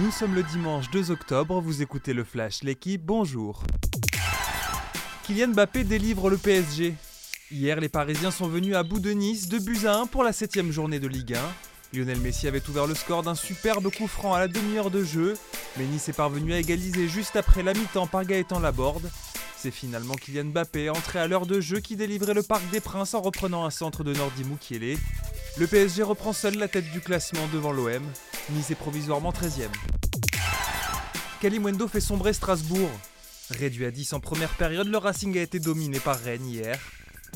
Nous sommes le dimanche 2 octobre, vous écoutez le Flash, l'équipe, bonjour. Kylian Mbappé délivre le PSG. Hier, les Parisiens sont venus à bout de Nice, de buts à 1 pour la 7ème journée de Ligue 1. Lionel Messi avait ouvert le score d'un superbe coup franc à la demi-heure de jeu, mais Nice est parvenu à égaliser juste après la mi-temps par Gaëtan Laborde. C'est finalement Kylian Mbappé, entré à l'heure de jeu, qui délivrait le Parc des Princes en reprenant un centre de Nordi Mukiele. Le PSG reprend seul la tête du classement devant l'OM. Est provisoirement 13ème. Kalimwendo fait sombrer Strasbourg. Réduit à 10 en première période, le Racing a été dominé par Rennes hier.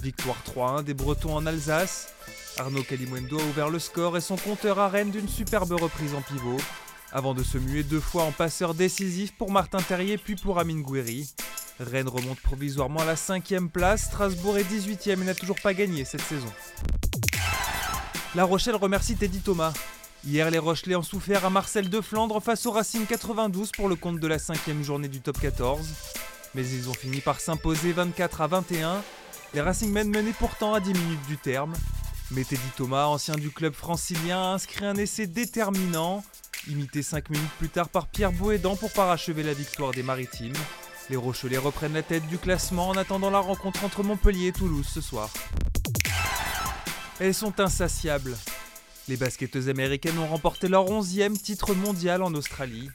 Victoire 3-1 des Bretons en Alsace. Arnaud Kalimwendo a ouvert le score et son compteur à Rennes d'une superbe reprise en pivot. Avant de se muer deux fois en passeur décisif pour Martin Terrier puis pour Amine Gouiri. Rennes remonte provisoirement à la 5ème place, Strasbourg est 18ème et n'a toujours pas gagné cette saison. La Rochelle remercie Teddy Thomas. Hier, les Rochelais ont souffert à Marcel de Flandre face au Racing 92 pour le compte de la cinquième journée du top 14. Mais ils ont fini par s'imposer 24 à 21. Les Racingmen menaient pourtant à 10 minutes du terme. Mais Thomas, ancien du club francilien, a inscrit un essai déterminant, imité 5 minutes plus tard par Pierre Bouédan pour parachever la victoire des Maritimes. Les Rochelais reprennent la tête du classement en attendant la rencontre entre Montpellier et Toulouse ce soir. Elles sont insatiables. Les basketteuses américaines ont remporté leur 11e titre mondial en Australie.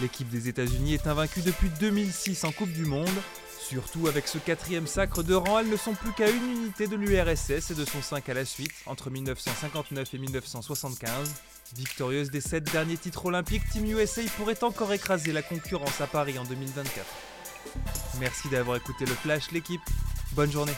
L'équipe des États-Unis est invaincue depuis 2006 en Coupe du Monde. Surtout avec ce quatrième sacre de rang, elles ne sont plus qu'à une unité de l'URSS et de son 5 à la suite, entre 1959 et 1975. Victorieuse des 7 derniers titres olympiques, Team USA pourrait encore écraser la concurrence à Paris en 2024. Merci d'avoir écouté le Flash, l'équipe. Bonne journée.